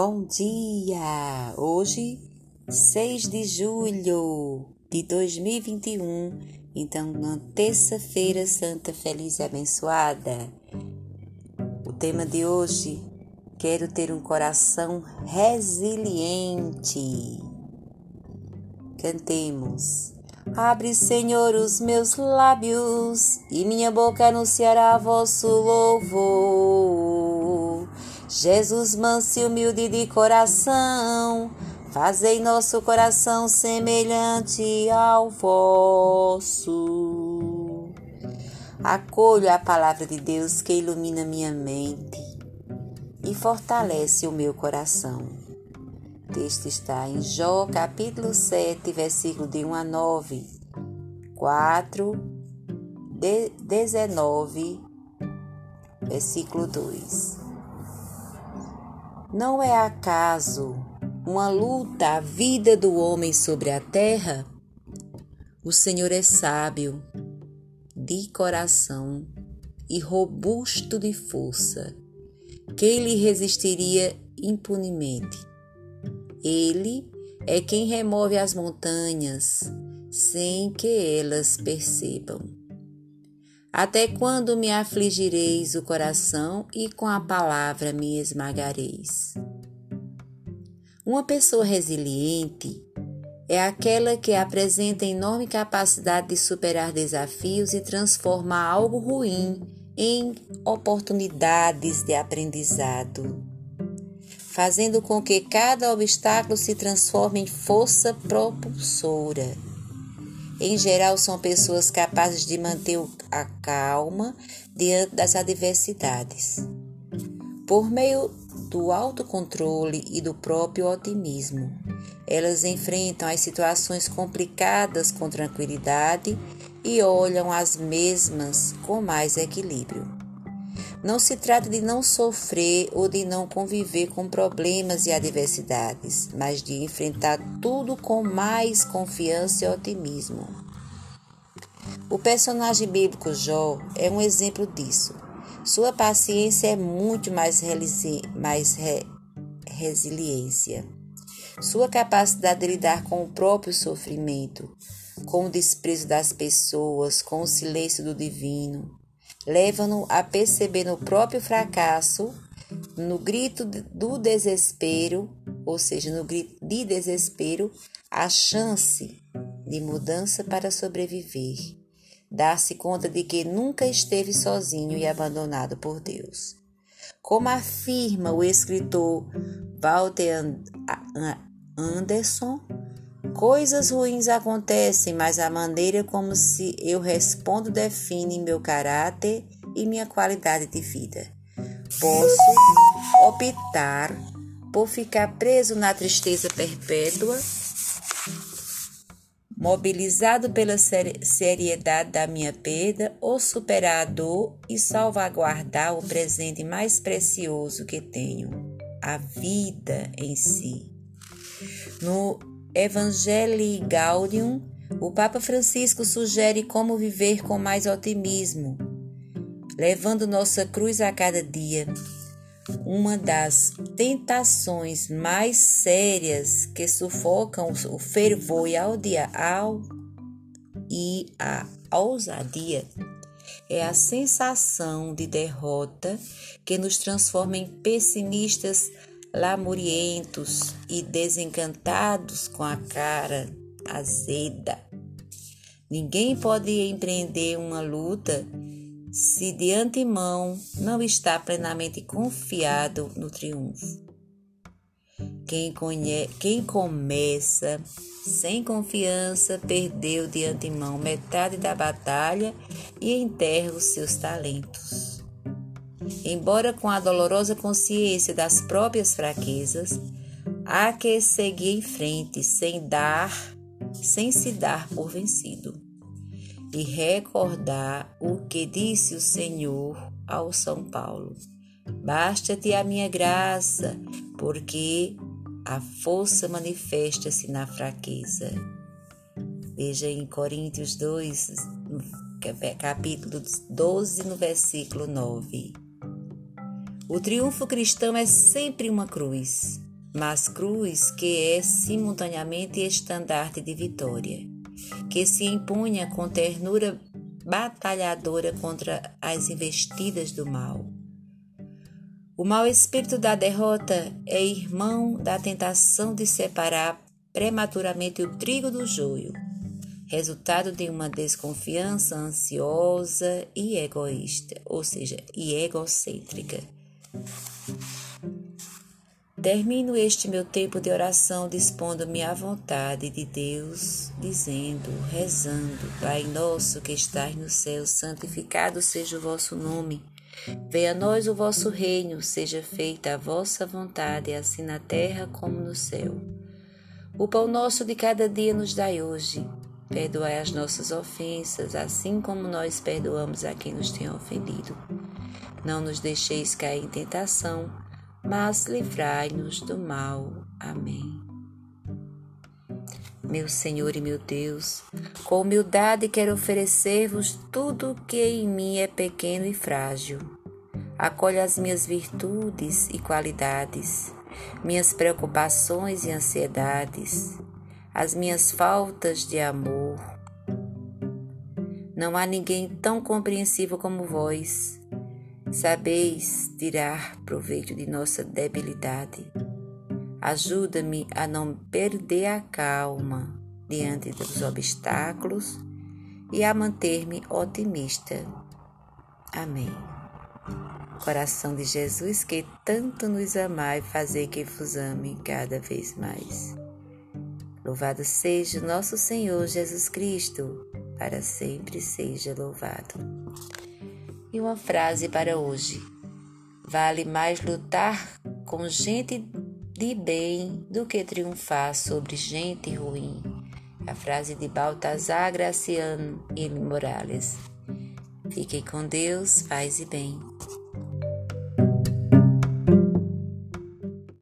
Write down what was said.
Bom dia! Hoje, 6 de julho de 2021, então, na terça-feira santa, feliz e abençoada. O tema de hoje: quero ter um coração resiliente. Cantemos. Abre, Senhor, os meus lábios e minha boca anunciará vosso louvor. Jesus, manso e humilde de coração, fazei nosso coração semelhante ao vosso. Acolho a palavra de Deus que ilumina minha mente e fortalece o meu coração. O texto está em Jó, capítulo 7, versículo de 1 a 9, 4, 19, versículo 2. Não é acaso uma luta a vida do homem sobre a terra? O Senhor é sábio, de coração e robusto de força. Quem lhe resistiria impunemente? Ele é quem remove as montanhas sem que elas percebam. Até quando me afligireis o coração e com a palavra me esmagareis? Uma pessoa resiliente é aquela que apresenta enorme capacidade de superar desafios e transformar algo ruim em oportunidades de aprendizado, fazendo com que cada obstáculo se transforme em força propulsora em geral, são pessoas capazes de manter a calma diante das adversidades. Por meio do autocontrole e do próprio otimismo, elas enfrentam as situações complicadas com tranquilidade e olham as mesmas com mais equilíbrio. Não se trata de não sofrer ou de não conviver com problemas e adversidades, mas de enfrentar tudo com mais confiança e otimismo. O personagem bíblico Jó é um exemplo disso. Sua paciência é muito mais, mais re resiliência. Sua capacidade de lidar com o próprio sofrimento, com o desprezo das pessoas, com o silêncio do divino, levam-no a perceber no próprio fracasso, no grito do desespero, ou seja, no grito de desespero, a chance de mudança para sobreviver. Dar-se conta de que nunca esteve sozinho e abandonado por Deus. Como afirma o escritor Walter Anderson, Coisas ruins acontecem, mas a maneira como se eu respondo define meu caráter e minha qualidade de vida. Posso optar por ficar preso na tristeza perpétua, mobilizado pela seriedade da minha perda, ou superar a dor e salvaguardar o presente mais precioso que tenho, a vida em si. No Evangelii Gaudium, o Papa Francisco sugere como viver com mais otimismo, levando nossa cruz a cada dia. Uma das tentações mais sérias que sufocam o fervor e a, e a ousadia é a sensação de derrota que nos transforma em pessimistas lamurientos e desencantados com a cara azeda. Ninguém pode empreender uma luta se de antemão não está plenamente confiado no triunfo. Quem, quem começa sem confiança perdeu de antemão metade da batalha e enterra os seus talentos. Embora com a dolorosa consciência das próprias fraquezas, há que seguir em frente sem dar, sem se dar por vencido. E recordar o que disse o Senhor ao São Paulo: Basta-te a minha graça, porque a força manifesta-se na fraqueza. Veja em Coríntios 2, capítulo 12, no versículo 9. O triunfo cristão é sempre uma cruz, mas cruz que é simultaneamente estandarte de vitória, que se impunha com ternura batalhadora contra as investidas do mal. O mau espírito da derrota é irmão da tentação de separar prematuramente o trigo do joio, resultado de uma desconfiança ansiosa e egoísta, ou seja, e egocêntrica. Termino este meu tempo de oração dispondo-me à vontade de Deus, dizendo, rezando: Pai nosso que estás no céu, santificado seja o vosso nome. Venha a nós o vosso reino, seja feita a vossa vontade, assim na terra como no céu. O pão nosso de cada dia nos dai hoje. Perdoai as nossas ofensas, assim como nós perdoamos a quem nos tem ofendido. Não nos deixeis cair em tentação mas livrai-nos do mal. Amém. Meu Senhor e meu Deus, com humildade quero oferecer-vos tudo o que em mim é pequeno e frágil. Acolhe as minhas virtudes e qualidades, minhas preocupações e ansiedades, as minhas faltas de amor. Não há ninguém tão compreensivo como vós Sabeis tirar proveito de nossa debilidade. Ajuda-me a não perder a calma diante dos obstáculos e a manter-me otimista. Amém. Coração de Jesus, que tanto nos amai, fazer que vos ame cada vez mais. Louvado seja nosso Senhor Jesus Cristo, para sempre seja louvado. E uma frase para hoje: Vale mais lutar com gente de bem do que triunfar sobre gente ruim. A frase de Baltazar Graciano e Morales. Fiquem com Deus, paz e bem.